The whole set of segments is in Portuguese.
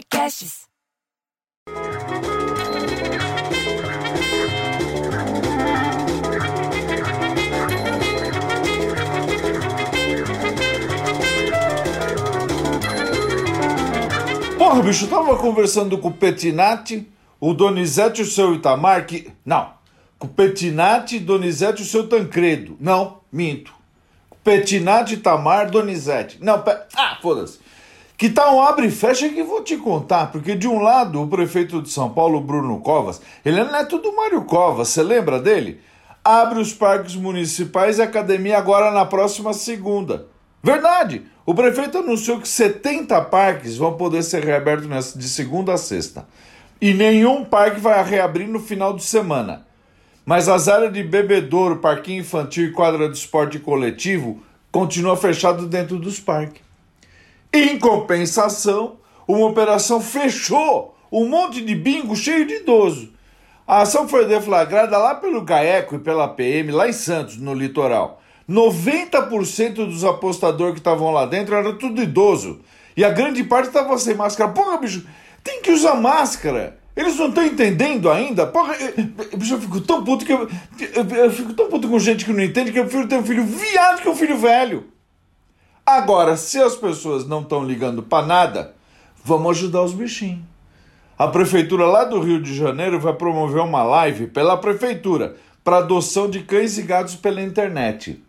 Podcasts. Porra, bicho, tava conversando com o Petinati, o Donizete e o seu Itamar, que. Não. Com o Petinati, Donizete e o seu Tancredo. Não, minto. Petinati, Itamar, Donizete. Não, pe... ah, foda-se. Que tá um abre e fecha que vou te contar, porque de um lado o prefeito de São Paulo, Bruno Covas, ele é neto do Mário Covas, você lembra dele? Abre os parques municipais e academia agora na próxima segunda. Verdade! O prefeito anunciou que 70 parques vão poder ser reabertos de segunda a sexta. E nenhum parque vai reabrir no final de semana. Mas as áreas de bebedouro, parquinho infantil e quadra de esporte coletivo continuam fechadas dentro dos parques. Em compensação, uma operação fechou um monte de bingo cheio de idoso. A ação foi deflagrada lá pelo GAECO e pela PM, lá em Santos, no litoral. 90% dos apostadores que estavam lá dentro era tudo idoso. E a grande parte estava sem máscara. Porra, bicho, tem que usar máscara. Eles não estão entendendo ainda. Porra, eu, bicho, eu fico tão puto que eu, eu, eu, fico tão puto com gente que não entende que eu prefiro ter um filho viado que um filho velho. Agora, se as pessoas não estão ligando para nada, vamos ajudar os bichinhos. A prefeitura lá do Rio de Janeiro vai promover uma live pela prefeitura para adoção de cães e gatos pela internet.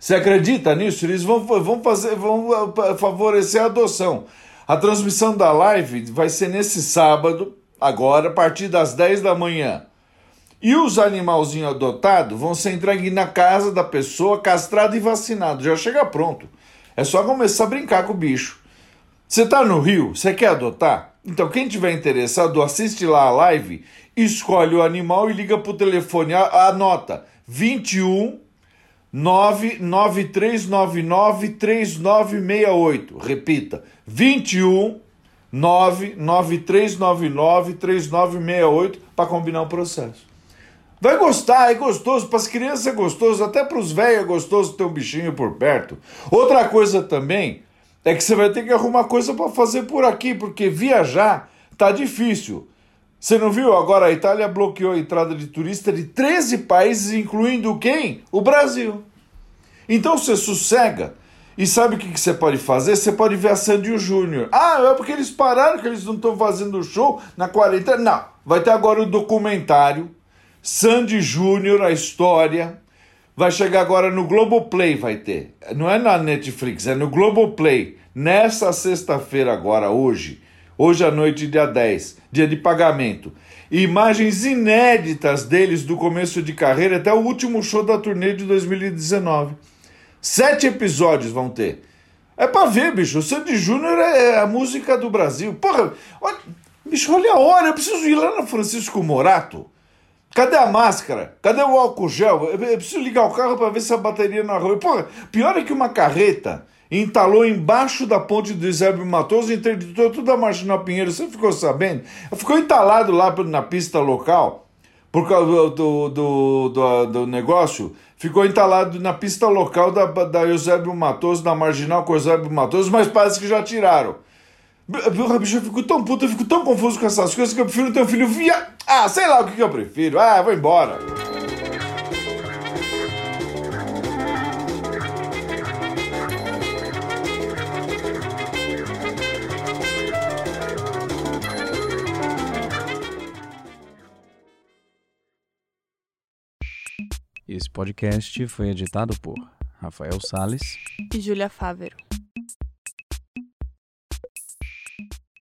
Você acredita nisso? Eles vão, vão, fazer, vão favorecer a adoção. A transmissão da live vai ser nesse sábado, agora, a partir das 10 da manhã. E os animalzinhos adotados vão ser entregues na casa da pessoa, castrado e vacinado. Já chega pronto. É só começar a brincar com o bicho. Você está no Rio? Você quer adotar? Então, quem tiver interessado, assiste lá a live, escolhe o animal e liga para o telefone. Anota: 21 99399 3968. Repita: 21 99399 3968 para combinar o processo. Vai gostar, é gostoso, para as crianças é gostoso, até para os velhos é gostoso ter um bichinho por perto. Outra coisa também é que você vai ter que arrumar coisa para fazer por aqui, porque viajar tá difícil. Você não viu? Agora a Itália bloqueou a entrada de turista de 13 países, incluindo quem? O Brasil. Então você sossega. E sabe o que, que você pode fazer? Você pode ver a Sandy Júnior. Ah, é porque eles pararam, que eles não estão fazendo show na quarentena. Não, vai ter agora o documentário Sandy Júnior, a história. Vai chegar agora no Globoplay, vai ter. Não é na Netflix, é no Globoplay. Nessa sexta-feira agora, hoje. Hoje à noite, dia 10, dia de pagamento. Imagens inéditas deles do começo de carreira até o último show da turnê de 2019. Sete episódios vão ter. É pra ver, bicho. O Sandy Júnior é a música do Brasil. Porra, olha, bicho, olha a hora. Eu preciso ir lá no Francisco Morato. Cadê a máscara? Cadê o álcool gel? Eu preciso ligar o carro para ver se a bateria não arroia. Porra, pior é que uma carreta entalou embaixo da ponte do Eusébio Matoso interditou toda a Marginal Pinheiro. Você ficou sabendo? Ficou entalado lá na pista local por causa do, do, do, do, do negócio. Ficou entalado na pista local da, da Eusébio Matoso, da Marginal com Eusébio Matoso, mas parece que já tiraram. Eu fico tão puto, eu fico tão confuso com essas coisas que eu prefiro ter um filho via. Ah, sei lá o que, que eu prefiro. Ah, vou embora. Esse podcast foi editado por Rafael Sales e Júlia Fávero.